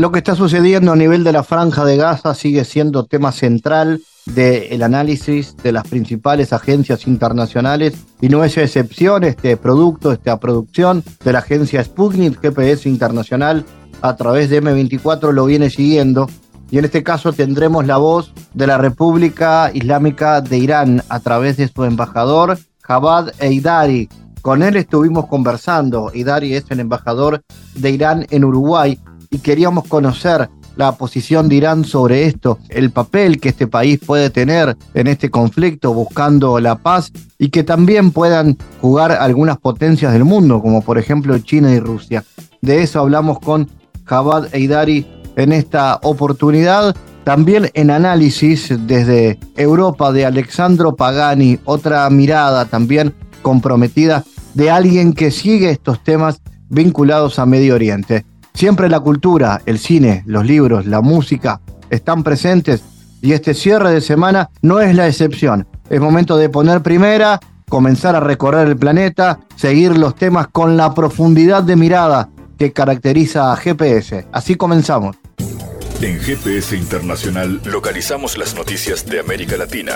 Lo que está sucediendo a nivel de la franja de Gaza sigue siendo tema central del análisis de las principales agencias internacionales y no es excepción este producto, esta producción de la agencia Sputnik GPS Internacional a través de M24 lo viene siguiendo y en este caso tendremos la voz de la República Islámica de Irán a través de su embajador Javad Eidari. Con él estuvimos conversando. Eidari es el embajador de Irán en Uruguay y queríamos conocer la posición de Irán sobre esto, el papel que este país puede tener en este conflicto buscando la paz y que también puedan jugar algunas potencias del mundo, como por ejemplo China y Rusia. De eso hablamos con Javad Eidari en esta oportunidad. También en análisis desde Europa de Alexandro Pagani, otra mirada también comprometida de alguien que sigue estos temas vinculados a Medio Oriente. Siempre la cultura, el cine, los libros, la música están presentes y este cierre de semana no es la excepción. Es momento de poner primera, comenzar a recorrer el planeta, seguir los temas con la profundidad de mirada que caracteriza a GPS. Así comenzamos. En GPS Internacional localizamos las noticias de América Latina.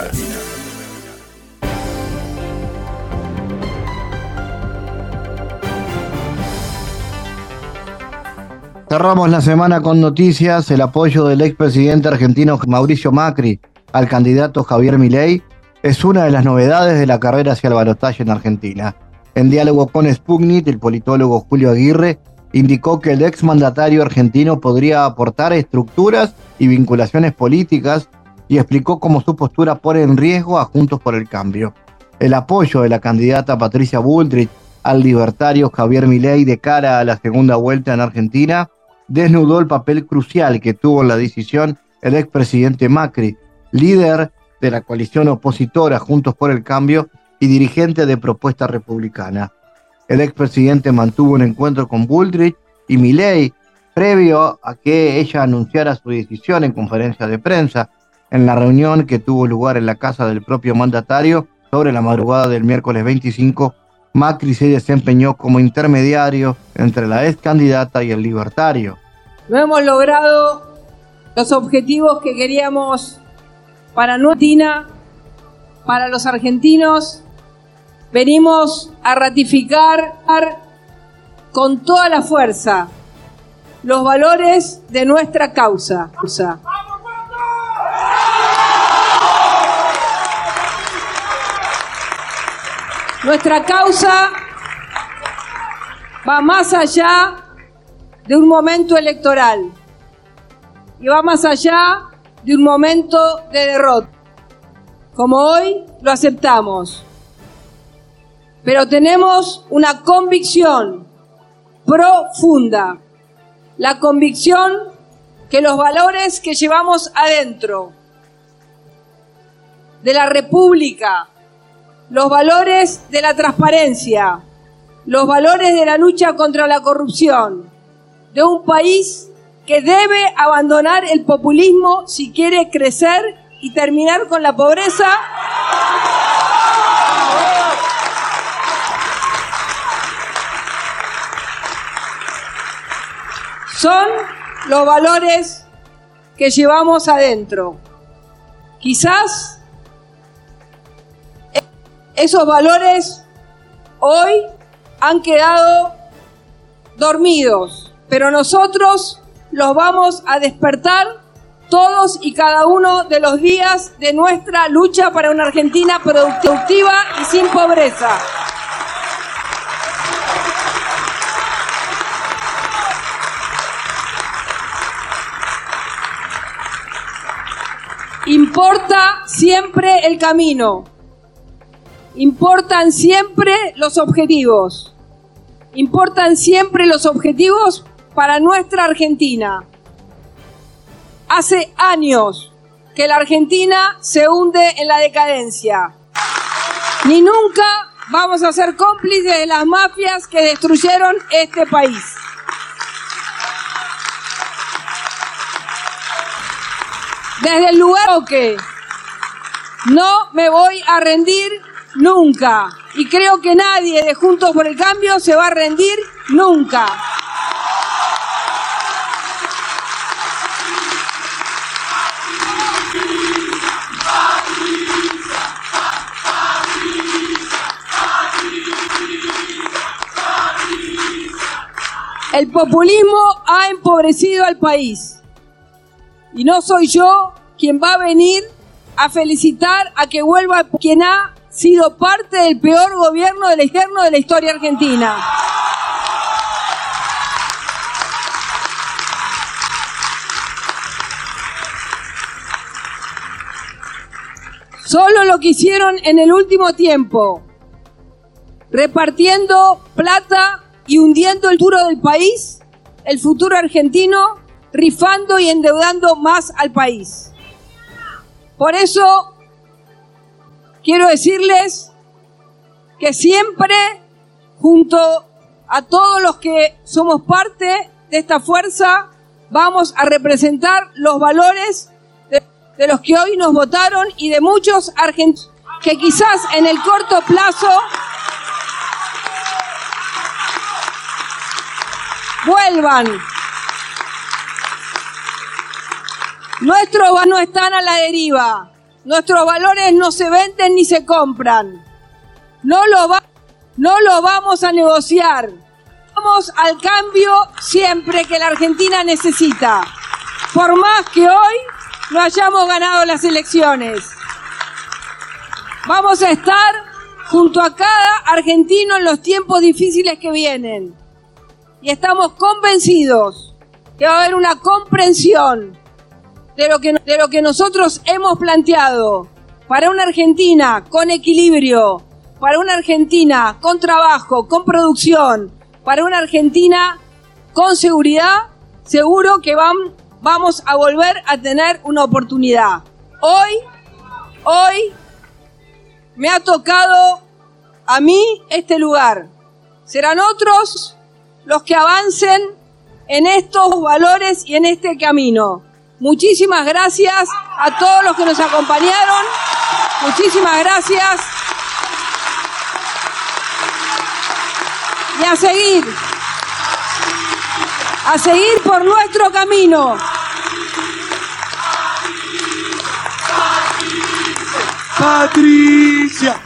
Cerramos la semana con noticias, el apoyo del expresidente argentino Mauricio Macri al candidato Javier Milei es una de las novedades de la carrera hacia el balotaje en Argentina. En diálogo con Sputnik, el politólogo Julio Aguirre indicó que el exmandatario argentino podría aportar estructuras y vinculaciones políticas y explicó cómo su postura pone en riesgo a Juntos por el Cambio. El apoyo de la candidata Patricia Bullrich al libertario Javier Milei de cara a la segunda vuelta en Argentina desnudó el papel crucial que tuvo en la decisión el expresidente Macri, líder de la coalición opositora Juntos por el Cambio y dirigente de Propuesta Republicana. El expresidente mantuvo un encuentro con Bullrich y Milley previo a que ella anunciara su decisión en conferencia de prensa en la reunión que tuvo lugar en la casa del propio mandatario sobre la madrugada del miércoles 25 Macri se desempeñó como intermediario entre la ex candidata y el libertario. No hemos logrado los objetivos que queríamos para Argentina, para los argentinos. Venimos a ratificar con toda la fuerza los valores de nuestra causa. Nuestra causa va más allá de un momento electoral y va más allá de un momento de derrota, como hoy lo aceptamos. Pero tenemos una convicción profunda, la convicción que los valores que llevamos adentro de la República, los valores de la transparencia, los valores de la lucha contra la corrupción, de un país que debe abandonar el populismo si quiere crecer y terminar con la pobreza. Son los valores que llevamos adentro. Quizás esos valores hoy han quedado dormidos, pero nosotros los vamos a despertar todos y cada uno de los días de nuestra lucha para una Argentina productiva y sin pobreza. Importa siempre el camino, importan siempre los objetivos. Importan siempre los objetivos para nuestra Argentina. Hace años que la Argentina se hunde en la decadencia. Ni nunca vamos a ser cómplices de las mafias que destruyeron este país. Desde el lugar que no me voy a rendir nunca. Y creo que nadie de Juntos por el Cambio se va a rendir nunca. El populismo ha empobrecido al país. Y no soy yo quien va a venir a felicitar a que vuelva quien ha sido parte del peor gobierno del externo de la historia argentina. Solo lo que hicieron en el último tiempo, repartiendo plata y hundiendo el futuro del país, el futuro argentino, rifando y endeudando más al país. Por eso quiero decirles que siempre, junto a todos los que somos parte de esta fuerza, vamos a representar los valores de, los que hoy nos votaron y de muchos argentinos que quizás en el corto plazo vuelvan. Nuestros no están a la deriva. Nuestros valores no se venden ni se compran. No lo, va, no lo vamos a negociar. Vamos al cambio siempre que la Argentina necesita. Por más que hoy no hayamos ganado las elecciones. Vamos a estar junto a cada argentino en los tiempos difíciles que vienen y estamos convencidos que va a haber una comprensión de lo que, nosotros hemos planteado para una Argentina con equilibrio, para una Argentina con trabajo, con producción, para una Argentina con seguridad, seguro que van, vamos a volver a tener una oportunidad. Hoy, hoy me ha tocado a mí este lugar. Serán otros los que avancen en estos valores y en este camino. Muchísimas gracias a todos los que nos acompañaron. Muchísimas gracias. Y a seguir. A seguir por nuestro camino. Patricia.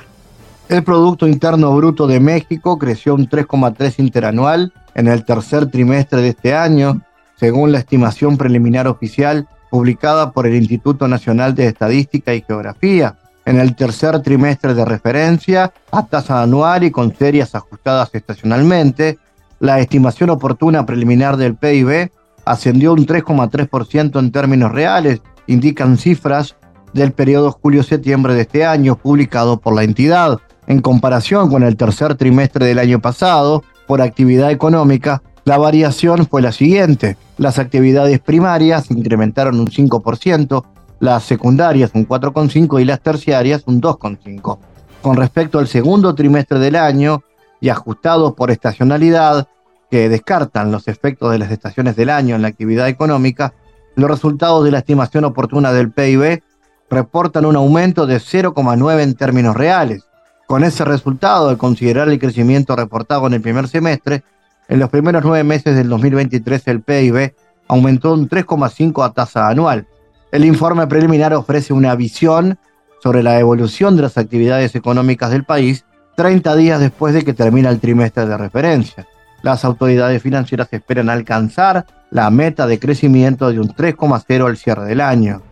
El Producto Interno Bruto de México creció un 3,3 interanual en el tercer trimestre de este año, según la estimación preliminar oficial publicada por el Instituto Nacional de Estadística y Geografía. En el tercer trimestre de referencia, a tasa anual y con series ajustadas estacionalmente, la estimación oportuna preliminar del PIB ascendió un 3,3% en términos reales, indican cifras del periodo julio-septiembre de este año publicado por la entidad. En comparación con el tercer trimestre del año pasado, por actividad económica, la variación fue la siguiente. Las actividades primarias incrementaron un 5%, las secundarias un 4,5% y las terciarias un 2,5%. Con respecto al segundo trimestre del año y ajustados por estacionalidad, que descartan los efectos de las estaciones del año en la actividad económica, los resultados de la estimación oportuna del PIB reportan un aumento de 0,9 en términos reales, con ese resultado, al considerar el crecimiento reportado en el primer semestre, en los primeros nueve meses del 2023 el PIB aumentó un 3,5 a tasa anual. El informe preliminar ofrece una visión sobre la evolución de las actividades económicas del país 30 días después de que termina el trimestre de referencia. Las autoridades financieras esperan alcanzar la meta de crecimiento de un 3,0 al cierre del año.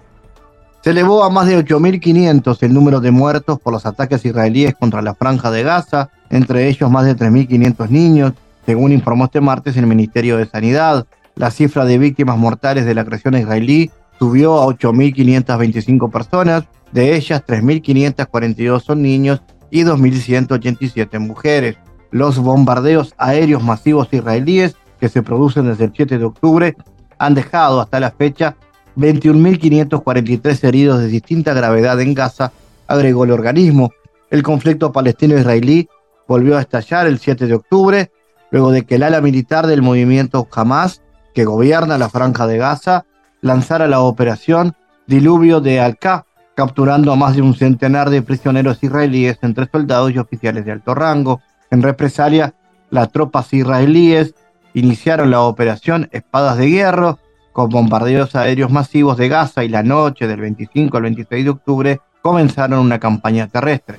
Se elevó a más de 8.500 el número de muertos por los ataques israelíes contra la franja de Gaza, entre ellos más de 3.500 niños, según informó este martes el Ministerio de Sanidad. La cifra de víctimas mortales de la agresión israelí subió a 8.525 personas, de ellas 3.542 son niños y 2.187 mujeres. Los bombardeos aéreos masivos israelíes que se producen desde el 7 de octubre han dejado hasta la fecha 21.543 heridos de distinta gravedad en Gaza, agregó el organismo. El conflicto palestino-israelí volvió a estallar el 7 de octubre, luego de que el ala militar del movimiento Hamas, que gobierna la franja de Gaza, lanzara la operación Diluvio de Al-Qa, capturando a más de un centenar de prisioneros israelíes entre soldados y oficiales de alto rango. En represalia, las tropas israelíes iniciaron la operación Espadas de Hierro, con bombardeos aéreos masivos de Gaza y la noche del 25 al 26 de octubre comenzaron una campaña terrestre.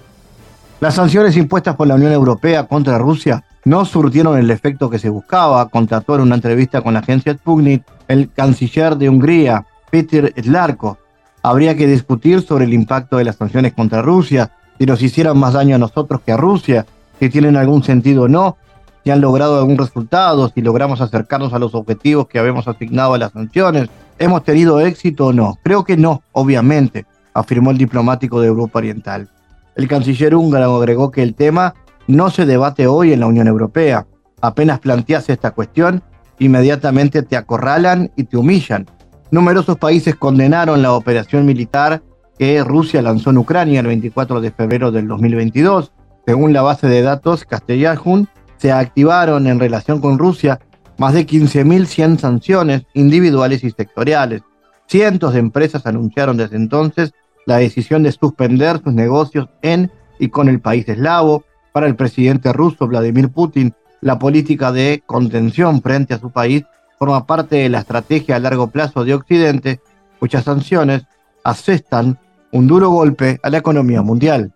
Las sanciones impuestas por la Unión Europea contra Rusia no surtieron el efecto que se buscaba, contrató en una entrevista con la agencia Sputnik el canciller de Hungría, Peter Slarko. Habría que discutir sobre el impacto de las sanciones contra Rusia, si nos hicieran más daño a nosotros que a Rusia, si tienen algún sentido o no, si han logrado algún resultado, si logramos acercarnos a los objetivos que habíamos asignado a las sanciones. ¿Hemos tenido éxito o no? Creo que no, obviamente, afirmó el diplomático de Europa Oriental. El canciller húngaro agregó que el tema no se debate hoy en la Unión Europea. Apenas planteas esta cuestión, inmediatamente te acorralan y te humillan. Numerosos países condenaron la operación militar que Rusia lanzó en Ucrania el 24 de febrero del 2022. Según la base de datos Castellajun, se activaron en relación con Rusia más de 15.100 sanciones individuales y sectoriales. Cientos de empresas anunciaron desde entonces la decisión de suspender sus negocios en y con el país eslavo. Para el presidente ruso Vladimir Putin, la política de contención frente a su país forma parte de la estrategia a largo plazo de Occidente, cuyas sanciones asestan un duro golpe a la economía mundial.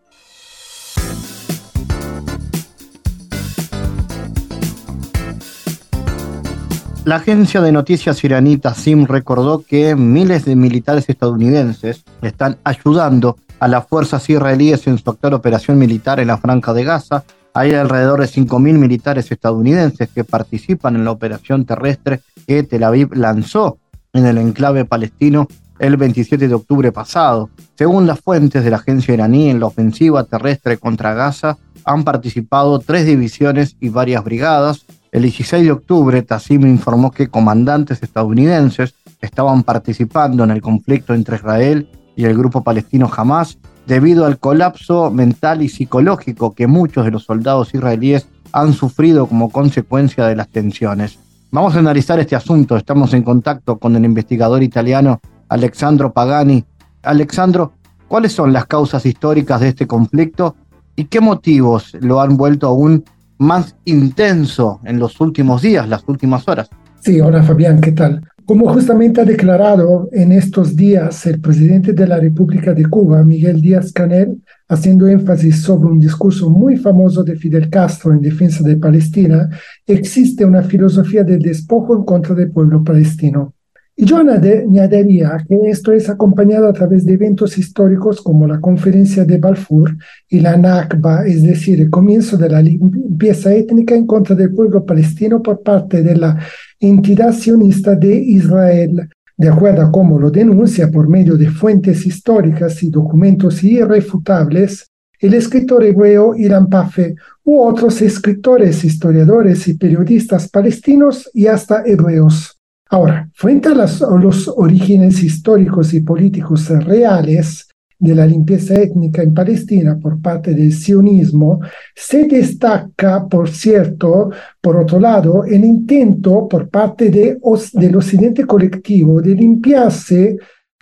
La agencia de noticias iraní Tassim recordó que miles de militares estadounidenses están ayudando a las fuerzas israelíes en su actual operación militar en la Franja de Gaza. Hay alrededor de 5.000 militares estadounidenses que participan en la operación terrestre que Tel Aviv lanzó en el enclave palestino el 27 de octubre pasado. Según las fuentes de la agencia iraní, en la ofensiva terrestre contra Gaza han participado tres divisiones y varias brigadas, el 16 de octubre, Tassim informó que comandantes estadounidenses estaban participando en el conflicto entre Israel y el grupo palestino Hamas debido al colapso mental y psicológico que muchos de los soldados israelíes han sufrido como consecuencia de las tensiones. Vamos a analizar este asunto. Estamos en contacto con el investigador italiano Alexandro Pagani. Alexandro, ¿cuáles son las causas históricas de este conflicto y qué motivos lo han vuelto aún más intenso en los últimos días, las últimas horas. Sí, hola Fabián, ¿qué tal? Como justamente ha declarado en estos días el presidente de la República de Cuba, Miguel Díaz Canel, haciendo énfasis sobre un discurso muy famoso de Fidel Castro en defensa de Palestina, existe una filosofía de despojo en contra del pueblo palestino. Y yo añadiría que esto es acompañado a través de eventos históricos como la conferencia de Balfour y la Nakba, es decir, el comienzo de la limpieza étnica en contra del pueblo palestino por parte de la entidad sionista de Israel, de acuerdo a cómo lo denuncia por medio de fuentes históricas y documentos irrefutables el escritor hebreo Iran Pafe u otros escritores, historiadores y periodistas palestinos y hasta hebreos. Ahora, frente a, los orígenes históricos y políticos reales de la limpieza étnica en Palestina por parte del sionismo, se destaca, por cierto, por otro lado, el intento por parte de, del occidente colectivo de limpiarse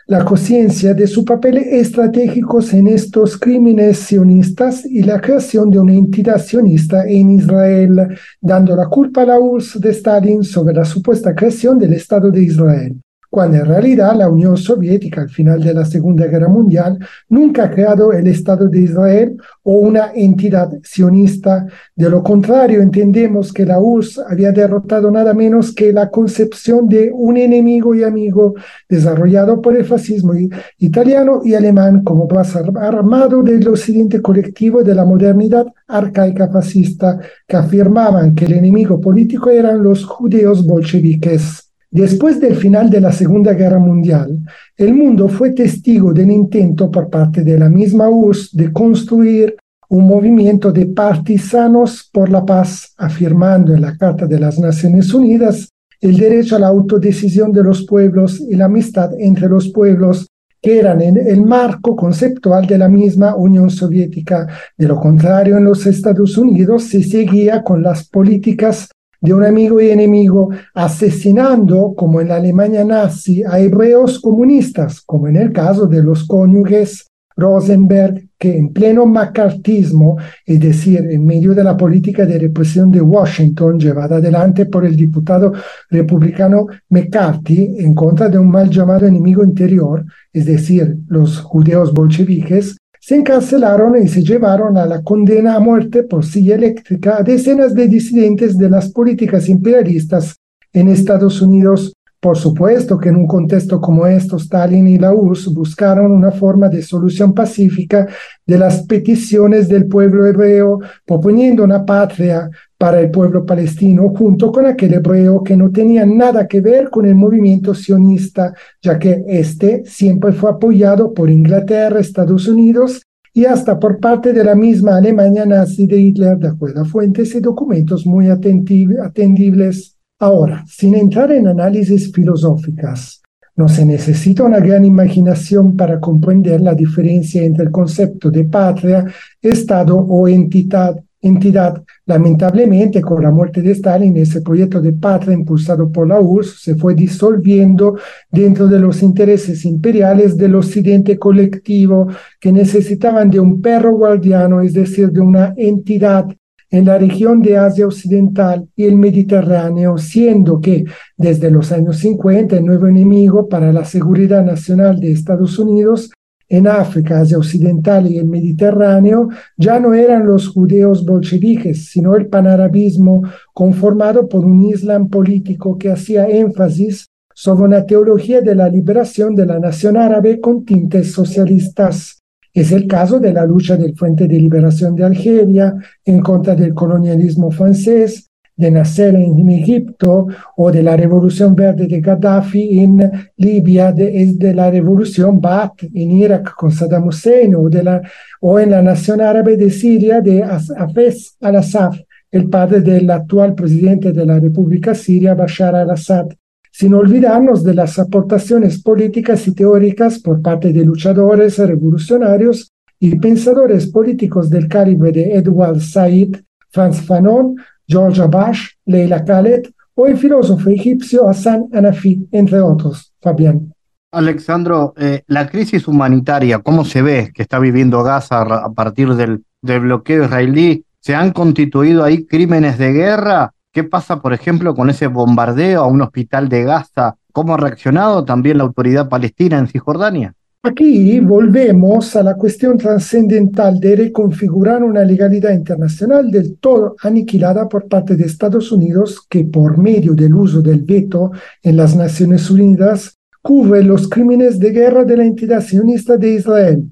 la conciencia de su papel estratégico en estos crímenes sionistas y la creación de una entidad sionista en Israel, dando la culpa a la de Stalin sobre la supuesta creación del Estado de Israel cuando en realidad la Unión Soviética al final de la Segunda Guerra Mundial nunca ha creado el Estado de Israel o una entidad sionista. De lo contrario, entendemos que la URSS había derrotado nada menos que la concepción de un enemigo y amigo desarrollado por el fascismo italiano y alemán como base armado del occidente colectivo de la modernidad arcaica fascista que afirmaban que el enemigo político eran los judíos bolcheviques. Después del final de la Segunda Guerra Mundial, el mundo fue testigo del intento por parte de la misma URSS de construir un movimiento de partisanos por la paz, afirmando en la Carta de las Naciones Unidas el derecho a la autodecisión de los pueblos y la amistad entre los pueblos que eran en el marco conceptual de la misma Unión Soviética. De lo contrario, en los Estados Unidos se seguía con las políticas de un amigo y enemigo, asesinando, como en la Alemania nazi, a hebreos comunistas, como en el caso de los cónyuges Rosenberg, que en pleno macartismo, es decir, en medio de la política de represión de Washington llevada adelante por el diputado republicano McCarthy en contra de un mal llamado enemigo interior, es decir, los judíos bolcheviques, se encarcelaron y se llevaron a la condena a muerte por silla eléctrica a decenas de disidentes de las políticas imperialistas en Estados Unidos. Por supuesto que en un contexto como esto, Stalin y la URSS buscaron una forma de solución pacífica de las peticiones del pueblo hebreo, proponiendo una patria para el pueblo palestino, junto con aquel hebreo que no tenía nada que ver con el movimiento sionista, ya que este siempre fue apoyado por Inglaterra, Estados Unidos y hasta por parte de la misma Alemania nazi de Hitler, de acuerdo a fuentes y documentos muy atendibles. Ahora, sin entrar en análisis filosóficas, no se necesita una gran imaginación para comprender la diferencia entre el concepto de patria, Estado o entidad. Entidad. Lamentablemente, con la muerte de Stalin, ese proyecto de patria impulsado por la URSS se fue disolviendo dentro de los intereses imperiales del occidente colectivo que necesitaban de un perro guardiano, es decir, de una entidad en la región de Asia Occidental y el Mediterráneo, siendo que desde los años 50 el nuevo enemigo para la seguridad nacional de Estados Unidos en África, Asia Occidental y el Mediterráneo ya no eran los judíos bolcheviques, sino el panarabismo conformado por un islam político que hacía énfasis sobre una teología de la liberación de la nación árabe con tintes socialistas. Es el caso de la lucha del Frente de Liberación de Algeria en contra del colonialismo francés, de Nasser en Egipto o de la Revolución Verde de Gaddafi en Libia, de, de la Revolución Baath en Irak con Saddam Hussein o, de la, o en la Nación Árabe de Siria de Hafez al-Assad, el padre del actual presidente de la República Siria, Bashar al-Assad. Sin olvidarnos de las aportaciones políticas y teóricas por parte de luchadores revolucionarios y pensadores políticos del calibre de Edward Said, Franz Fanon, George Abash, Leila Khaled o el filósofo egipcio Hassan Hanafi, entre otros. Fabián. Alexandro, eh, la crisis humanitaria, ¿cómo se ve que está viviendo Gaza a partir del, del bloqueo israelí? ¿Se han constituido ahí crímenes de guerra ¿Qué pasa, por ejemplo, con ese bombardeo a un hospital de Gaza? ¿Cómo ha reaccionado también la autoridad palestina en Cisjordania? Aquí volvemos a la cuestión trascendental de reconfigurar una legalidad internacional del todo aniquilada por parte de Estados Unidos que por medio del uso del veto en las Naciones Unidas cubre los crímenes de guerra de la entidad sionista de Israel.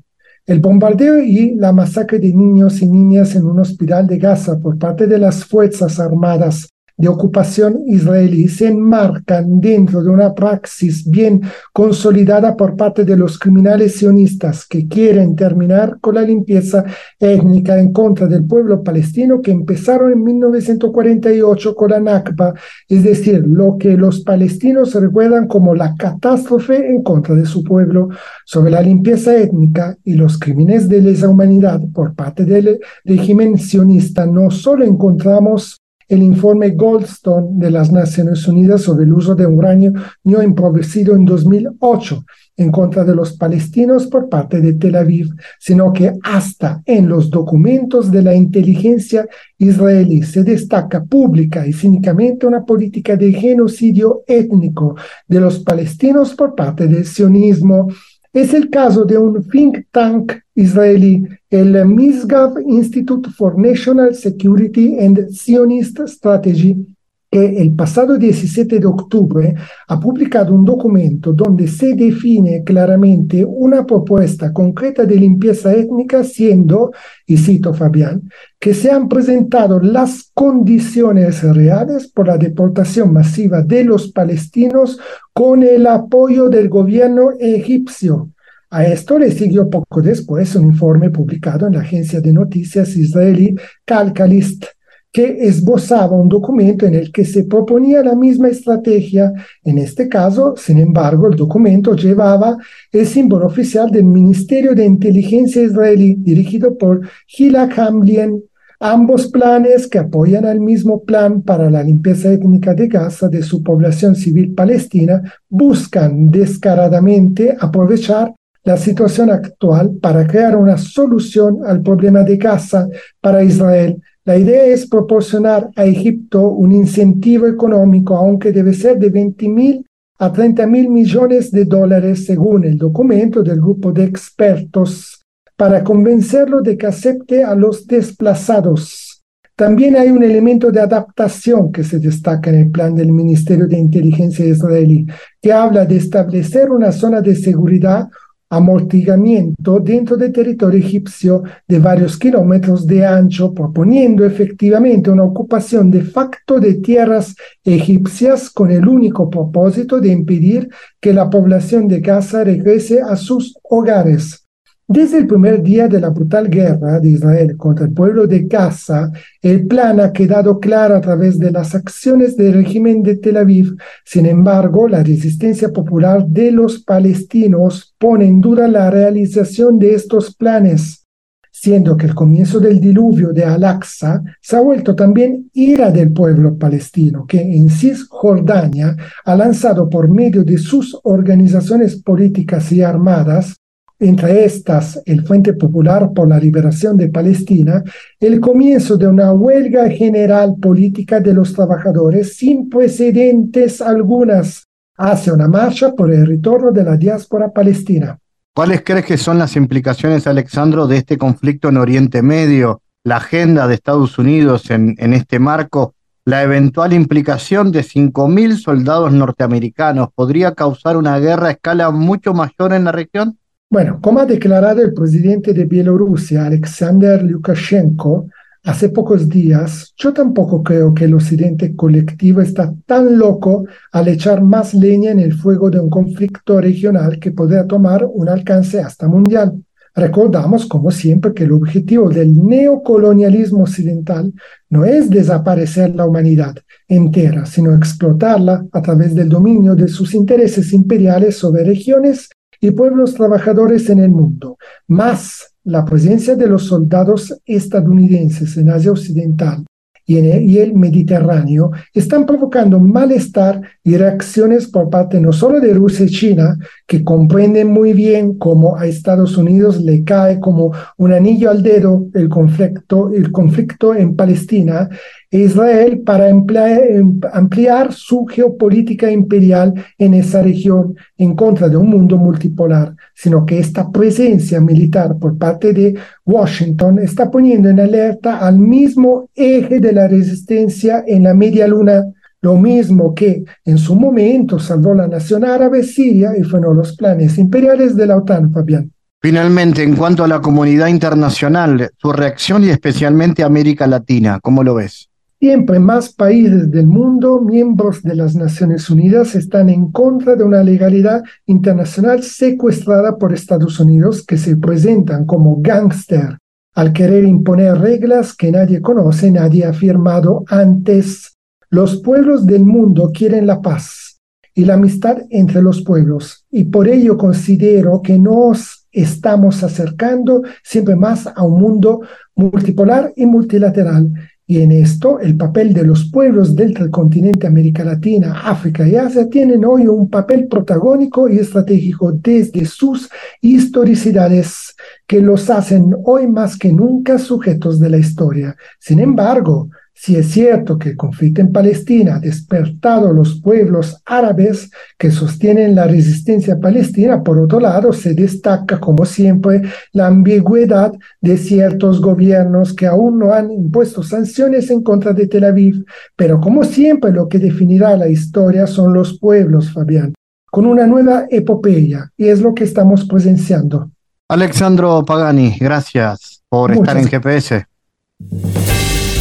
El bombardeo y la masacre de niños y niñas en un hospital de Gaza por parte de las Fuerzas Armadas de ocupación israelí se enmarcan dentro de una praxis bien consolidada por parte de los criminales sionistas que quieren terminar con la limpieza étnica en contra del pueblo palestino que empezaron en 1948 con la Nakba, es decir, lo que los palestinos recuerdan como la catástrofe en contra de su pueblo. Sobre la limpieza étnica y los crímenes de lesa humanidad por parte del régimen sionista no solo encontramos el informe Goldstone de las Naciones Unidas sobre el uso de uranio no empobrecido en 2008 en contra de los palestinos por parte de Tel Aviv, sino que hasta en los documentos de la inteligencia israelí se destaca pública y cínicamente una política de genocidio étnico de los palestinos por parte del sionismo es el caso de un think tank israelí, el Misgav Institute for National Security and Zionist Strategy, que el pasado 17 de octubre ha publicado un documento donde se define claramente una propuesta concreta de limpieza étnica, siendo, y cito Fabián, que se han presentado las condiciones reales por la deportación masiva de los palestinos con el apoyo del gobierno egipcio. A esto le siguió poco después un informe publicado en la agencia de noticias israelí Calcalist, que esbozaba un documento en el que se proponía la misma estrategia. En este caso, sin embargo, el documento llevaba el símbolo oficial del Ministerio de Inteligencia israelí, dirigido por Gila Hamlien. Ambos planes, que apoyan al mismo plan para la limpieza étnica de Gaza de su población civil palestina, buscan descaradamente aprovechar la situación actual para crear una solución al problema de Gaza para Israel la idea es proporcionar a Egipto un incentivo económico, aunque debe ser de 20 mil a 30 mil millones de dólares, según el documento del grupo de expertos, para convencerlo de que acepte a los desplazados. También hay un elemento de adaptación que se destaca en el plan del Ministerio de Inteligencia israelí, que habla de establecer una zona de seguridad amortiguamiento dentro del territorio egipcio de varios kilómetros de ancho, proponiendo efectivamente una ocupación de facto de tierras egipcias con el único propósito de impedir que la población de Gaza regrese a sus hogares. Desde el primer día de la brutal guerra de Israel contra el pueblo de Gaza, el plan ha quedado claro a través de las acciones del régimen de Tel Aviv. Sin embargo, la resistencia popular de los palestinos pone en duda la realización de estos planes, siendo que el comienzo del diluvio de Al-Aqsa se ha vuelto también ira del pueblo palestino, que en Cisjordania ha lanzado por medio de sus organizaciones políticas y armadas entre estas el Frente Popular por la Liberación de Palestina, el comienzo de una huelga general política de los trabajadores sin precedentes algunas hacia una marcha por el retorno de la diáspora palestina. ¿Cuáles crees que son las implicaciones, Alexandro, de este conflicto en Oriente Medio, la agenda de Estados Unidos en, en este marco? La eventual implicación de 5.000 soldados norteamericanos podría causar una guerra a escala mucho mayor en la región? Bueno, como ha declarado el presidente de Bielorrusia, Alexander Lukashenko, hace pocos días, yo tampoco creo que el occidente colectivo está tan loco al echar más leña en el fuego de un conflicto regional que podría tomar un alcance hasta mundial. Recordamos, como siempre, que el objetivo del neocolonialismo occidental no es desaparecer la humanidad entera, sino explotarla a través del dominio de sus intereses imperiales sobre regiones y pueblos trabajadores en el mundo, más la presencia de los soldados estadounidenses en Asia Occidental y, el, Mediterráneo están provocando malestar y reacciones por parte no solo de Rusia y China, que comprenden muy bien cómo a Estados Unidos le cae como un anillo al dedo el conflicto, el conflicto en Palestina, Israel para em, ampliar su geopolítica imperial en esa región en contra de un mundo multipolar, sino que esta presencia militar por parte de Washington está poniendo en alerta al mismo eje de la resistencia en la media luna lo mismo que en su momento salvó la nación árabe Siria y fueron los planes imperiales de la OTAN, Fabián. Finalmente, en cuanto a la comunidad internacional, su reacción y especialmente América Latina, ¿cómo lo ves? Siempre más países del mundo, miembros de las Naciones Unidas, están en contra de una legalidad internacional secuestrada por Estados Unidos que se presentan como gángster al querer imponer reglas que nadie conoce, nadie ha firmado antes. Los pueblos del mundo quieren la paz y la amistad entre los pueblos y por ello considero que nos estamos acercando siempre más a un mundo multipolar y multilateral. Y en esto el papel de los pueblos del continente América Latina, África y Asia tienen hoy un papel protagónico y estratégico desde sus historicidades que los hacen hoy más que nunca sujetos de la historia. Sin embargo, si es cierto que el conflicto en Palestina ha despertado a los pueblos árabes que sostienen la resistencia palestina, por otro lado se destaca, como siempre, la ambigüedad de ciertos gobiernos que aún no han impuesto sanciones en contra de Tel Aviv. Pero como siempre, lo que definirá la historia son los pueblos, Fabián, con una nueva epopeya, y es lo que estamos presenciando. Alexandro Pagani, gracias por estar en GPS.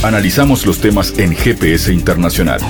Analizamos los temas en GPS Internacional.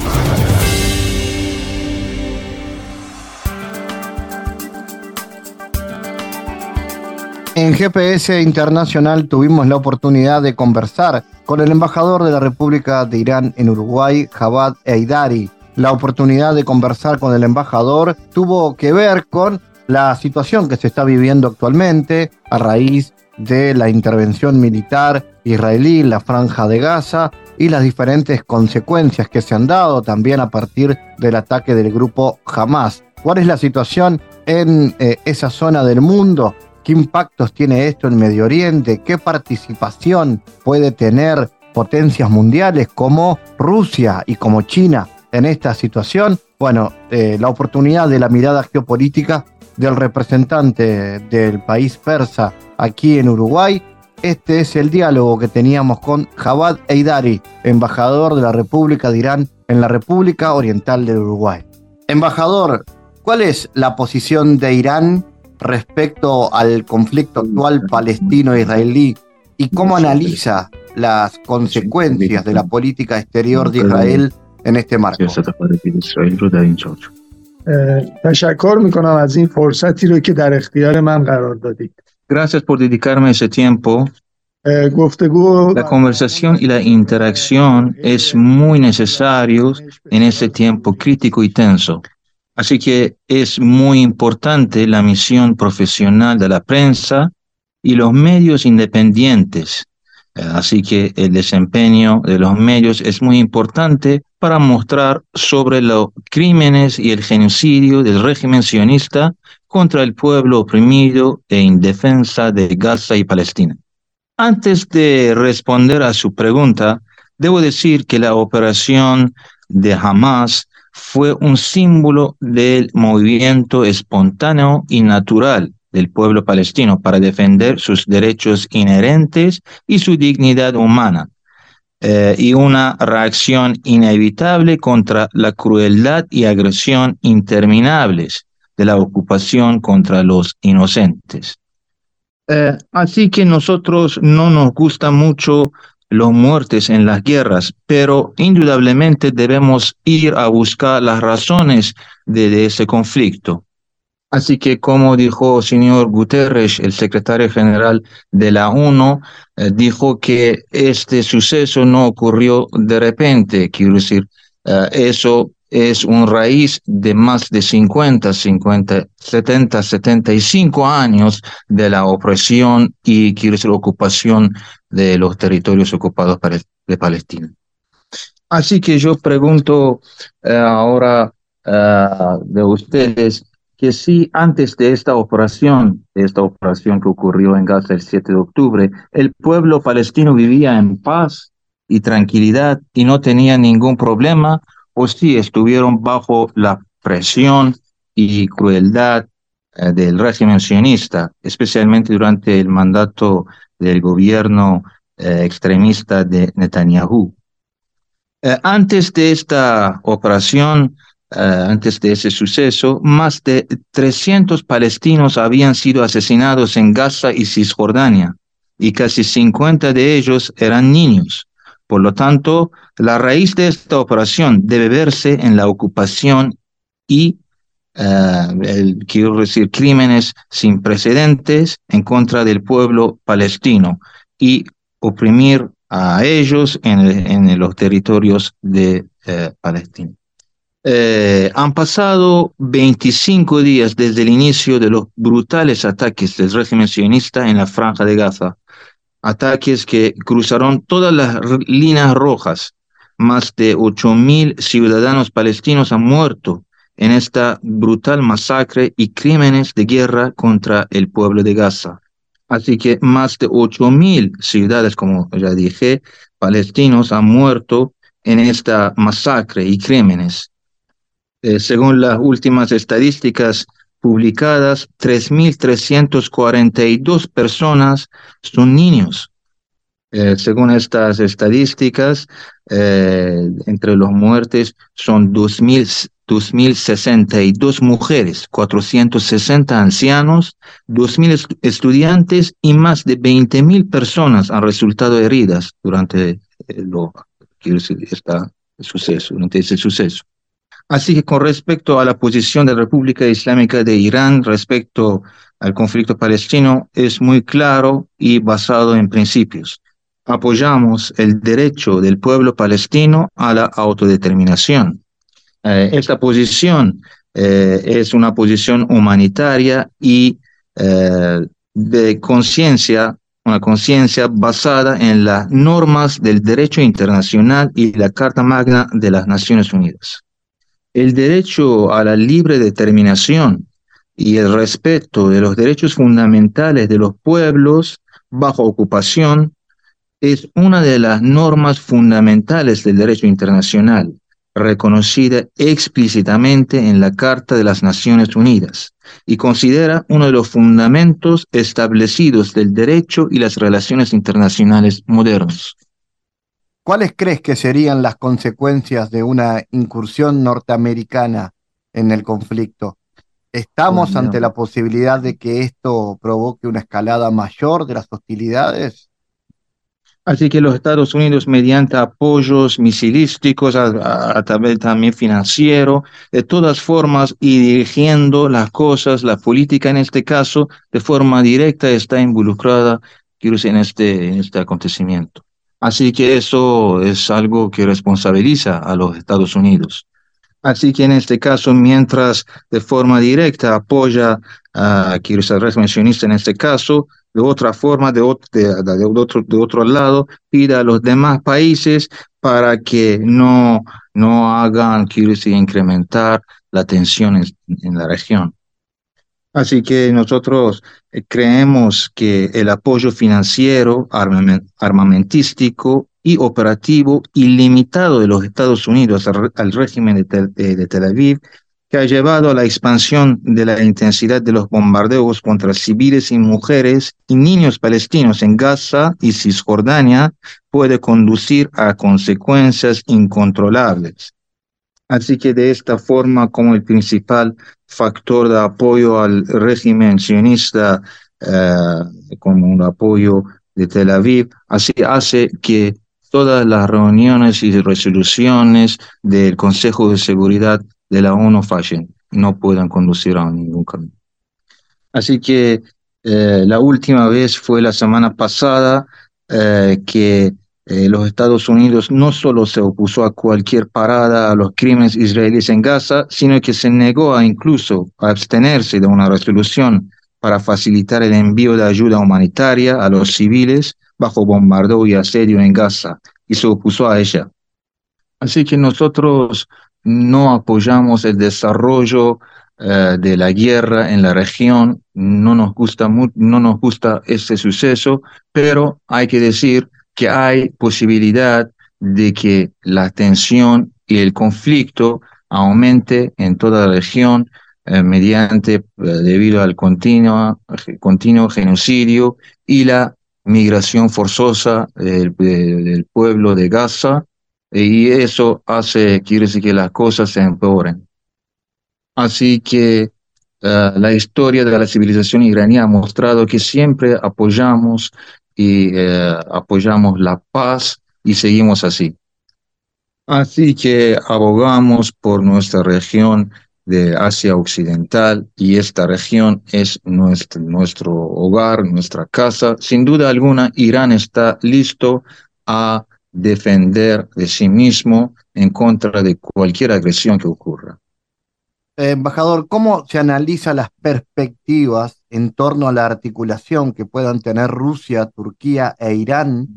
En GPS Internacional tuvimos la oportunidad de conversar con el embajador de la República de Irán en Uruguay, Javad Eidari. La oportunidad de conversar con el embajador tuvo que ver con la situación que se está viviendo actualmente a raíz de la intervención militar israelí en la franja de Gaza y las diferentes consecuencias que se han dado también a partir del ataque del grupo Hamas. ¿Cuál es la situación en eh, esa zona del mundo? ¿Qué impactos tiene esto en Medio Oriente? ¿Qué participación puede tener potencias mundiales como Rusia y como China en esta situación? Bueno, eh, la oportunidad de la mirada geopolítica del representante del país persa aquí en Uruguay. Este es el diálogo que teníamos con Javad Eidari, embajador de la República de Irán en la República Oriental del Uruguay. Embajador, ¿cuál es la posición de Irán respecto al conflicto actual palestino-israelí y cómo analiza las consecuencias de la política exterior de Israel en este marco. Gracias por dedicarme ese tiempo. La conversación y la interacción es muy necesario en este tiempo crítico y tenso. Así que es muy importante la misión profesional de la prensa y los medios independientes. Eh, así que el desempeño de los medios es muy importante para mostrar sobre los crímenes y el genocidio del régimen sionista contra el pueblo oprimido e indefensa de Gaza y Palestina. Antes de responder a su pregunta, debo decir que la operación de Hamas fue un símbolo del movimiento espontáneo y natural del pueblo palestino para defender sus derechos inherentes y su dignidad humana, eh, y una reacción inevitable contra la crueldad y agresión interminables de la ocupación contra los inocentes. Eh, así que nosotros no nos gusta mucho los muertes en las guerras, pero indudablemente debemos ir a buscar las razones de, ese conflicto. Así que, como dijo el señor Guterres, el secretario general de la ONU, eh, dijo que este suceso no ocurrió de repente, quiero decir, eh, eso es un raíz de más de 50, 50, 70, 75 años de la opresión y, quiero decir, ocupación de los territorios ocupados de Palestina. Así que yo pregunto eh, ahora eh, de ustedes que si antes de esta operación, de esta operación que ocurrió en Gaza el 7 de octubre, el pueblo palestino vivía en paz y tranquilidad y no tenía ningún problema, o si estuvieron bajo la presión y crueldad eh, del régimen sionista, especialmente durante el mandato del gobierno eh, extremista de Netanyahu. Eh, antes de esta operación, antes de ese suceso, más de 300 palestinos habían sido asesinados en Gaza y Cisjordania, y casi 50 de ellos eran niños. Por lo tanto, la raíz de esta operación debe verse en la ocupación y, eh, quiero decir, crímenes sin precedentes en contra del pueblo palestino y oprimir a ellos en, los territorios de eh, Palestina. Eh, han pasado 25 días desde el inicio de los brutales ataques del régimen sionista en la franja de Gaza ataques que cruzaron todas las líneas rojas. Más de 8.000 ciudadanos palestinos han muerto en esta brutal masacre y crímenes de guerra contra el pueblo de Gaza. Así que más de 8.000 ciudades, como ya dije, palestinos han muerto en esta masacre y crímenes. Eh, según las últimas estadísticas, publicadas, 3.342 personas son niños. Eh, según estas estadísticas, eh, entre los muertes son 2.062 mujeres, 460 ancianos, 2.000 estudiantes y más de 20.000 personas han resultado heridas durante eh, lo, esta suceso, durante ese suceso. Así que con respecto a la posición de la República Islámica de Irán respecto al conflicto palestino, es muy claro y basado en principios. apoyamos el derecho del pueblo palestino a la autodeterminación. Eh, esta posición eh, es una posición humanitaria y eh, de conciencia, una conciencia basada en las normas del derecho internacional y la Carta Magna de las Naciones Unidas. El derecho a la libre determinación y el respeto de los derechos fundamentales de los pueblos bajo ocupación es una de las normas fundamentales del derecho internacional, reconocida explícitamente en la Carta de las Naciones Unidas, y considera uno de los fundamentos establecidos del derecho y las relaciones internacionales modernos. ¿Cuáles crees que serían las consecuencias de una incursión norteamericana en el conflicto? ¿Estamos ante la posibilidad de que esto provoque una escalada mayor de las hostilidades? Así que los Estados Unidos, mediante apoyos misilísticos, a, través también financiero, de todas formas, y dirigiendo las cosas, la política en este caso, de forma directa, está involucrada en este, en este acontecimiento. Así que eso es algo que responsabiliza a los Estados Unidos. Así que en este caso, mientras de forma directa apoya a el régimen sionista en este caso, de otra forma, de, de, otro, de otro lado, pide a los demás países para que no, no hagan, quiero incrementar la tensión en la región. Así que nosotros eh, creemos que el apoyo financiero, armamentístico y operativo ilimitado de los Estados Unidos al, régimen de de Tel Aviv, que ha llevado a la expansión de la intensidad de los bombardeos contra civiles y mujeres y niños palestinos en Gaza y Cisjordania, puede conducir a consecuencias incontrolables. Así que de esta forma, como el principal factor de apoyo al régimen sionista, eh, como un apoyo de Tel Aviv, así hace que todas las reuniones y resoluciones del Consejo de Seguridad de la ONU fallen, no puedan conducir a ningún camino. Así que eh, la última vez fue la semana pasada eh, que eh, los Estados Unidos no solo se opuso a cualquier parada a los crímenes israelíes en Gaza, sino que se negó a incluso a abstenerse de una resolución para facilitar el envío de ayuda humanitaria a los civiles bajo bombardeo y asedio en Gaza, y se opuso a ella. Así que nosotros no apoyamos el desarrollo eh, de la guerra en la región, no nos gusta no nos gusta ese suceso, pero hay que decir que hay posibilidad de que la tensión y el conflicto aumente en toda la región eh, mediante, eh, debido al continuo, continuo genocidio y la migración forzosa del, pueblo de Gaza, y eso hace, quiere decir que las cosas se empeoren. Así que eh, la historia de la civilización iraní ha mostrado que siempre apoyamos y eh, apoyamos la paz y seguimos así. Así que abogamos por nuestra región de Asia Occidental y esta región es nuestro, nuestro hogar, nuestra casa. Sin duda alguna, Irán está listo a defender de sí mismo en contra de cualquier agresión que ocurra. Eh, embajador, ¿cómo se analiza las perspectivas en torno a la articulación que puedan tener Rusia, Turquía e Irán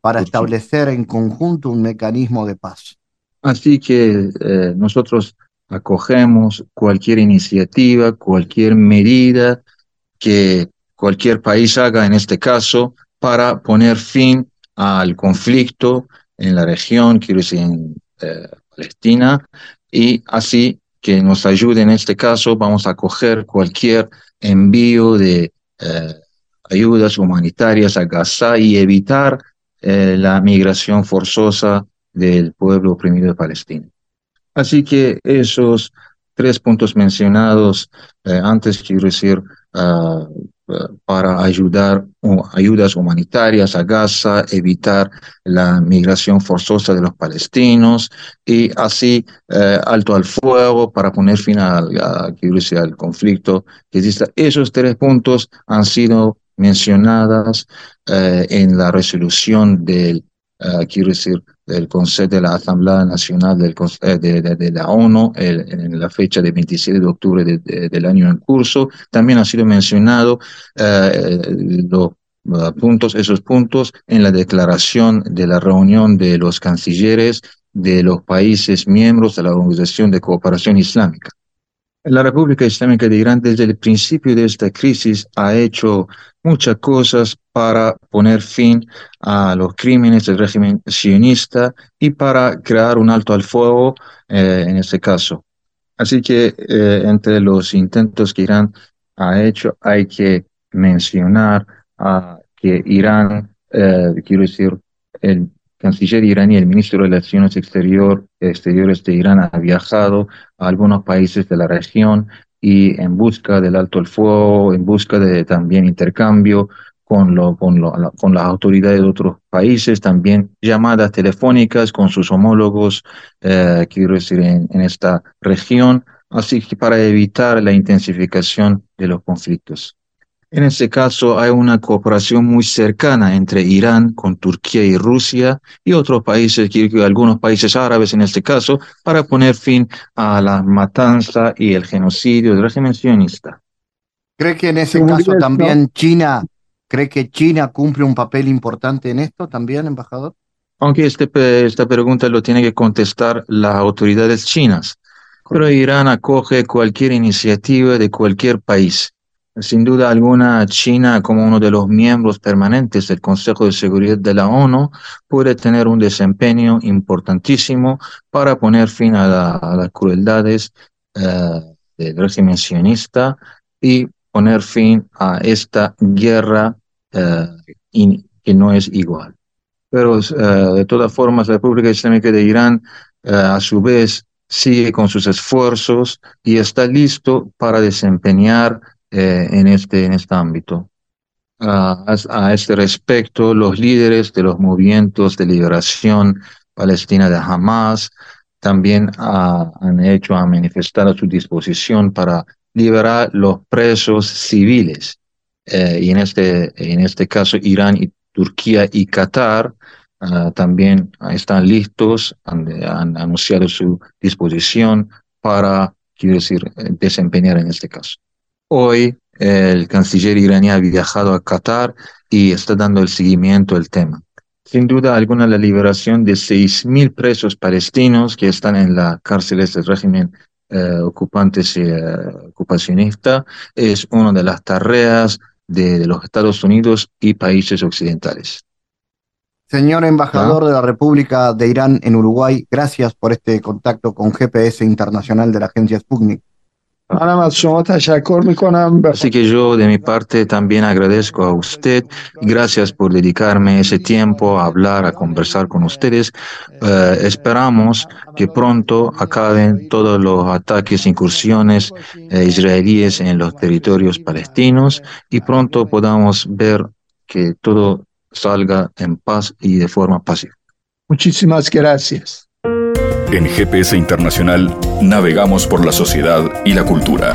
para establecer en conjunto un mecanismo de paz? Así que eh, nosotros acogemos cualquier iniciativa, cualquier medida que cualquier país haga en este caso para poner fin al conflicto en la región, quiero decir, en eh, Palestina, y así que nos ayude en este caso, vamos a coger cualquier envío de eh, ayudas humanitarias a Gaza y evitar eh, la migración forzosa del pueblo oprimido de Palestina. Así que esos tres puntos mencionados antes, quiero decir, uh, para ayudar ayudas humanitarias a Gaza, evitar la migración forzosa de los palestinos y así eh, alto al fuego para poner fin al, al conflicto que existe. Esos tres puntos han sido mencionadas en la resolución del, quiero decir, del Consejo de la Asamblea Nacional del, de, la ONU en la fecha del 27 de octubre del año en curso. También ha sido mencionado los puntos, esos puntos en la declaración de la reunión de los cancilleres de los países miembros de la Organización de Cooperación Islámica. La República Islámica de Irán desde el principio de esta crisis ha hecho muchas cosas para poner fin a los crímenes del régimen sionista y para crear un alto al fuego eh, en este caso. Así que eh, entre los intentos que Irán ha hecho hay que mencionar a que Irán, eh, quiero decir, el canciller iraní, el ministro de Relaciones Exterior, Exteriores de Irán ha viajado a algunos países de la región y en busca del alto el fuego, en busca de también intercambio con, lo, con, lo, con las autoridades de otros países, también llamadas telefónicas con sus homólogos, eh, quiero decir, en, en esta región, así que para evitar la intensificación de los conflictos. En este caso hay una cooperación muy cercana entre Irán con Turquía y Rusia y otros países, algunos países árabes en este caso, para poner fin a la matanza y el genocidio del régimen sionista. ¿Cree que en ese caso también China, cree que China cumple un papel importante en esto también, embajador? Aunque este, esta pregunta lo tiene que contestar las autoridades chinas, pero Irán acoge cualquier iniciativa de cualquier país sin duda alguna, China, como uno de los miembros permanentes del Consejo de Seguridad de la ONU, puede tener un desempeño importantísimo para poner fin a, las crueldades eh, del régimen sionista y poner fin a esta guerra eh, que no es igual. Pero eh, de todas formas, la República Islámica de Irán, a su vez, sigue con sus esfuerzos y está listo para desempeñar eh, en, este, en este ámbito. a, este respecto, los líderes de los movimientos de liberación palestina de Hamas también han hecho, a manifestar su disposición para liberar los presos civiles. Eh, y en este, en este caso, Irán y Turquía y Qatar ah, también están listos, han, han, anunciado su disposición para, quiero decir, desempeñar en este caso. Hoy el canciller iraní ha viajado a Qatar y está dando el seguimiento al tema. Sin duda alguna, la liberación de 6.000 presos palestinos que están en las cárceles del régimen eh, ocupante eh, ocupacionista es una de las tareas de, los Estados Unidos y países occidentales. Señor embajador de la República de Irán en Uruguay, gracias por este contacto con GPS Internacional de la agencia Sputnik. Así que yo de mi parte también agradezco a usted. Gracias por dedicarme ese tiempo a hablar, a conversar con ustedes. Eh, esperamos que pronto acaben todos los ataques, incursiones eh, israelíes en los territorios palestinos y pronto podamos ver que todo salga en paz y de forma pacífica. Muchísimas gracias. En GPS Internacional navegamos por la sociedad y la cultura.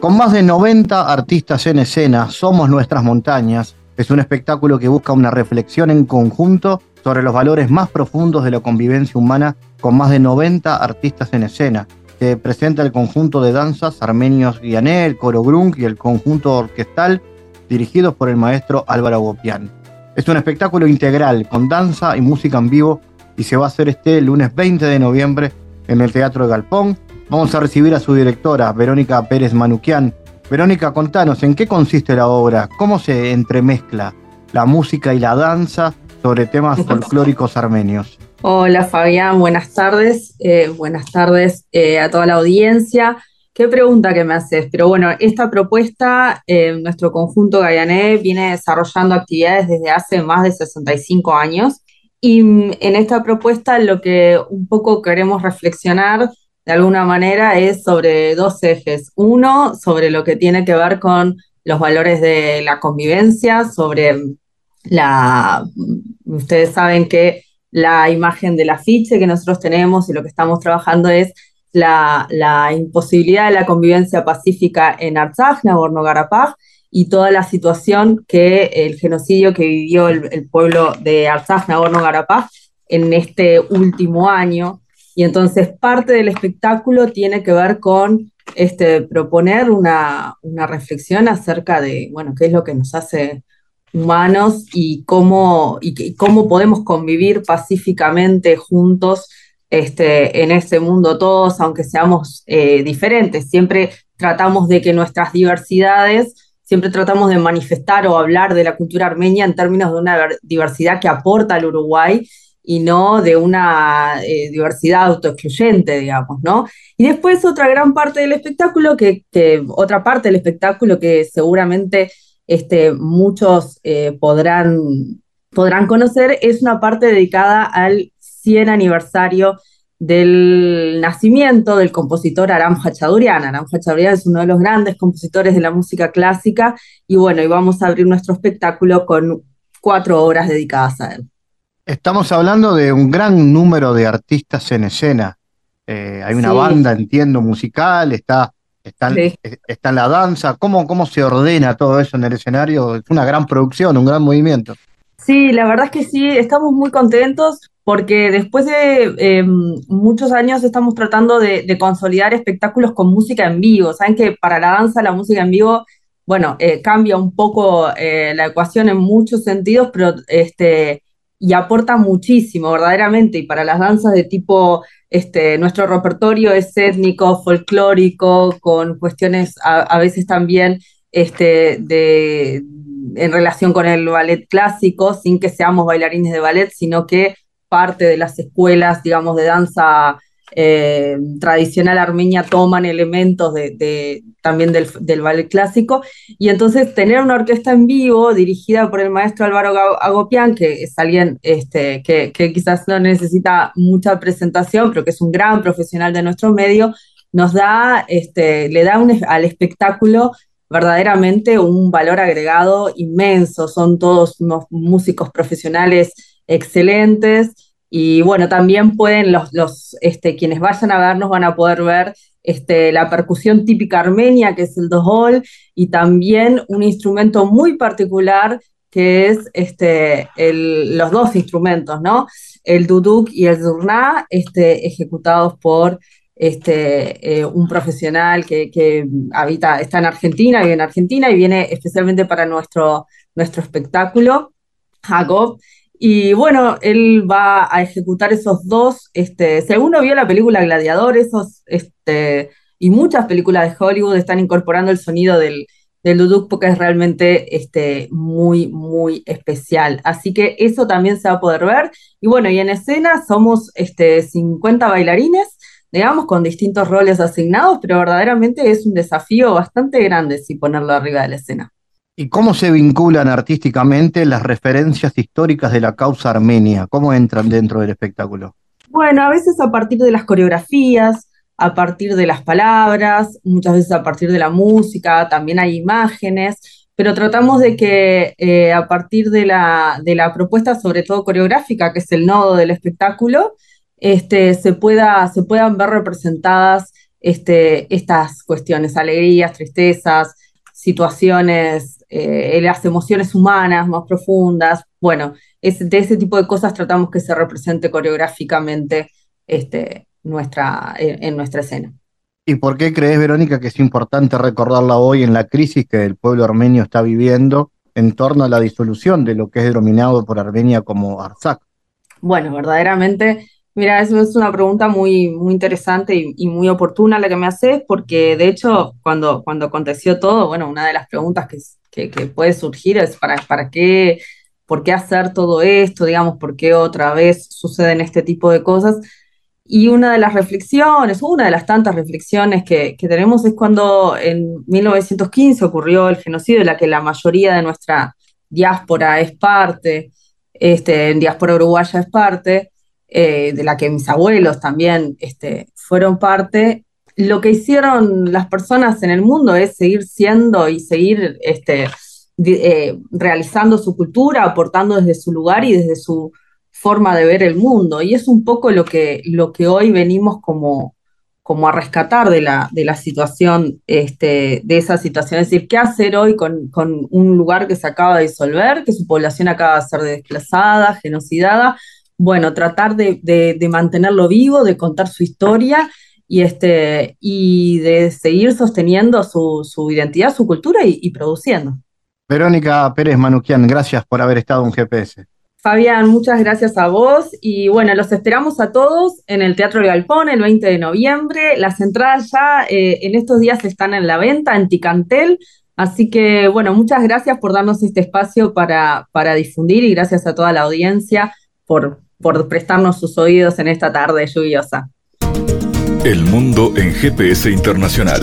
Con más de 90 artistas en escena, Somos Nuestras Montañas es un espectáculo que busca una reflexión en conjunto sobre los valores más profundos de la convivencia humana con más de 90 artistas en escena, presenta el conjunto de danzas armenios Guiané, el coro Grunk y el conjunto orquestal dirigidos por el maestro Álvaro Gopián. Es un espectáculo integral con danza y música en vivo y se va a hacer este lunes 20 de noviembre en el Teatro de Galpón. Vamos a recibir a su directora, Verónica Pérez Manuquian. Verónica, contanos, ¿en qué consiste la obra? ¿Cómo se entremezcla la música y la danza sobre temas folclóricos armenios? Hola Fabián, buenas tardes. Eh, buenas tardes eh, a toda la audiencia. Qué pregunta que me haces. Pero bueno, esta propuesta, eh, nuestro conjunto Gayané viene desarrollando actividades desde hace más de 65 años. Y mm, en esta propuesta lo que un poco queremos reflexionar de alguna manera es sobre dos ejes. Uno, sobre lo que tiene que ver con los valores de la convivencia, sobre la... Mm, ustedes saben que la imagen del afiche que nosotros tenemos y lo que estamos trabajando es la, imposibilidad de la convivencia pacífica en Artsakh, Nagorno-Karabaj, y toda la situación que el genocidio que vivió el, pueblo de Artsakh, Nagorno-Karabaj en este último año. Y entonces parte del espectáculo tiene que ver con este, proponer una, una reflexión acerca de, bueno, qué es lo que nos hace humanos y cómo, y cómo podemos convivir pacíficamente juntos este, en este mundo todos, aunque seamos eh, diferentes. Siempre tratamos de que nuestras diversidades, siempre tratamos de manifestar o hablar de la cultura armenia en términos de una diversidad que aporta al Uruguay y no de una eh, diversidad autoexcluyente, digamos, ¿no? Y después otra gran parte del espectáculo, que, que otra parte del espectáculo que seguramente este, muchos eh, podrán, podrán conocer, es una parte dedicada al 100 aniversario del nacimiento del compositor Aram Hachadurian. Aram Hachadurian es uno de los grandes compositores de la música clásica y bueno, y vamos a abrir nuestro espectáculo con cuatro horas dedicadas a él. Estamos hablando de un gran número de artistas en escena. Eh, hay una banda, entiendo, musical, está está, en la danza, ¿Cómo, ¿cómo se ordena todo eso en el escenario? Es una gran producción, un gran movimiento. Sí, la verdad es que sí, estamos muy contentos porque después de em, muchos años estamos tratando de, consolidar espectáculos con música en vivo. Saben que para la danza la música en vivo, bueno, eh, cambia un poco eh, la ecuación en muchos sentidos, pero este, y aporta muchísimo, verdaderamente, y para las danzas de tipo este, nuestro repertorio es étnico, folclórico, con cuestiones a, veces también este, de, en relación con el ballet clásico, sin que seamos bailarines de ballet, sino que parte de las escuelas, digamos, de danza eh, tradicional armenia toman elementos de, también del, ballet clásico. Y entonces tener una orquesta en vivo dirigida por el maestro Álvaro Agopián, que es alguien este, que, quizás no necesita mucha presentación, pero que es un gran profesional de nuestro medio, nos da, este, le da al espectáculo verdaderamente un valor agregado inmenso. Son todos unos músicos profesionales excelentes y bueno, también pueden los, este, quienes vayan a vernos van a poder ver este, la percusión típica armenia, que es el dojol, y también un instrumento muy particular que es este, los dos instrumentos, ¿no? El duduk y el zurna, ejecutados por eh, un profesional que, que, habita, está en Argentina, vive en Argentina y viene especialmente para nuestro, nuestro espectáculo, Jacob, y bueno, él va a ejecutar esos dos, este, si alguno vio la película Gladiador, esos, este, y muchas películas de Hollywood están incorporando el sonido del, duduk porque es realmente este, muy, muy especial. Así que eso también se va a poder ver. Y bueno, y en escena somos este, 50 bailarines, digamos, con distintos roles asignados, pero verdaderamente es un desafío bastante grande si ponerlo arriba de la escena. ¿Y cómo se vinculan artísticamente las referencias históricas de la causa armenia? ¿Cómo entran dentro del espectáculo? Bueno, a veces a partir de las coreografías, a partir de las palabras, muchas veces a partir de la música, también hay imágenes, pero tratamos de que eh, a partir de la, de la, propuesta, sobre todo coreográfica, que es el nodo del espectáculo, este, se, pueda, se puedan ver representadas este, estas cuestiones, alegrías, tristezas, situaciones eh, las emociones humanas más profundas. Bueno, de ese tipo de cosas tratamos que se represente coreográficamente este, nuestra, en, nuestra escena. ¿Y por qué crees, Verónica, que es importante recordarla hoy en la crisis que el pueblo armenio está viviendo en torno a la disolución de lo que es denominado por Armenia como Artsakh? Bueno, verdaderamente Mira, eso es una pregunta muy, muy interesante y, muy oportuna la que me haces, porque de hecho, cuando, cuando aconteció todo, bueno, una de las preguntas que, que, puede surgir es para, para qué, por qué hacer todo esto, digamos, por qué otra vez suceden este tipo de cosas. Y una de las reflexiones, una de las tantas reflexiones que, que tenemos es cuando en 1915 ocurrió el genocidio de la que la mayoría de nuestra diáspora es parte, este, en diáspora uruguaya es parte, eh, de la que mis abuelos también este, fueron parte, lo que hicieron las personas en el mundo es seguir siendo y seguir este, eh, realizando su cultura, aportando desde su lugar y desde su forma de ver el mundo. Y es un poco lo que, lo que hoy venimos como, como a rescatar de la, de la situación, este, de esa situación. Es decir, ¿qué hacer hoy con, un lugar que se acaba de disolver, que su población acaba de ser desplazada, genocidada? Bueno, tratar de, mantenerlo vivo, de contar su historia y, este, y de seguir sosteniendo su, identidad, su cultura y, produciendo. Verónica Pérez Manuquian, gracias por haber estado en GPS. Fabián, muchas gracias a vos y bueno, los esperamos a todos en el Teatro Galpón el 20 de noviembre. Las entradas ya eh, en estos días están en la venta en Ticantel, así que bueno, muchas gracias por darnos este espacio para, para difundir y gracias a toda la audiencia por, por prestarnos sus oídos en esta tarde lluviosa. El mundo en GPS Internacional.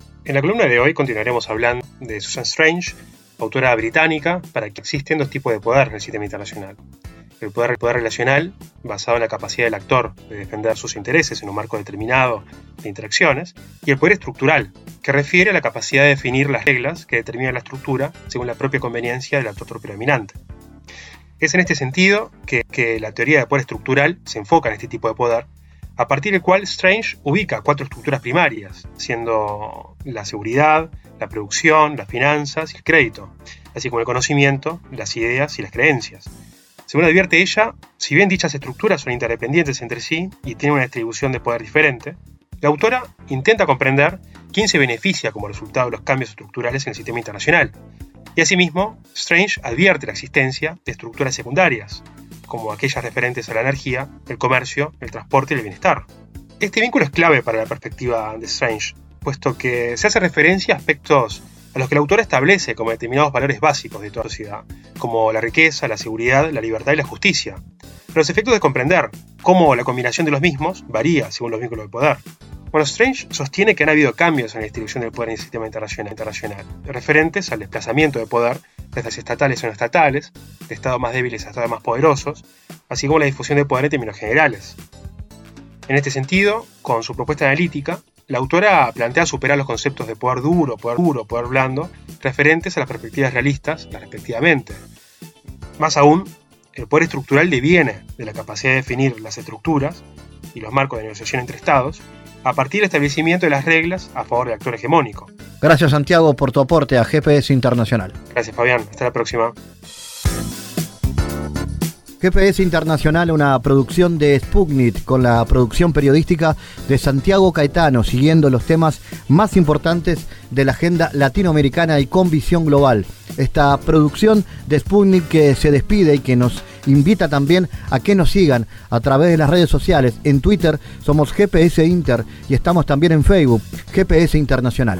En la columna de hoy continuaremos hablando de Susan Strange, autora británica, para que existen dos tipos de poder en el sistema internacional. El poder, el poder relacional, basado en la capacidad del actor de defender sus intereses en un marco determinado de interacciones, y el poder estructural, que refiere a la capacidad de definir las reglas que determinan la estructura según la propia conveniencia del actor predominante. Es en este sentido que, que la teoría de poder estructural se enfoca en este tipo de poder a partir del cual Strange ubica cuatro estructuras primarias, siendo la seguridad, la producción, las finanzas y el crédito, así como el conocimiento, las ideas y las creencias. Según advierte ella, si bien dichas estructuras son interdependientes entre sí y tienen una distribución de poder diferente, la autora intenta comprender quién se beneficia como resultado de los cambios estructurales en el sistema internacional. Y asimismo, Strange advierte la existencia de estructuras secundarias, como aquellas referentes a la energía, el comercio, el transporte y el bienestar. Este vínculo es clave para la perspectiva de Strange, puesto que se hace referencia a aspectos a los que el autor establece como determinados valores básicos de toda sociedad, como la riqueza, la seguridad, la libertad y la justicia, los efectos de comprender cómo la combinación de los mismos varía según los vínculos de poder. Bueno, Strange sostiene que han habido cambios en la distribución del poder en el sistema internacional, internacional referentes al desplazamiento de poder desde estatales o no estatales, de estados más débiles a estados más poderosos, así como la difusión de poder en términos generales. En este sentido, con su propuesta analítica, la autora plantea superar los conceptos de poder duro, poder duro, poder blando, referentes a las perspectivas realistas, respectivamente. Más aún, el poder estructural deviene de la capacidad de definir las estructuras y los marcos de negociación entre estados, a partir del establecimiento de las reglas a favor del actor hegemónico. Gracias Santiago por tu aporte a GPS Internacional. Gracias Fabián, hasta la próxima. GPS Internacional, una producción de Sputnik con la producción periodística de Santiago Caetano, siguiendo los temas más importantes de la agenda latinoamericana y con visión global. Esta producción de Sputnik que se despide y que nos invita también a que nos sigan a través de las redes sociales. En Twitter somos GPS Inter y estamos también en Facebook, GPS Internacional.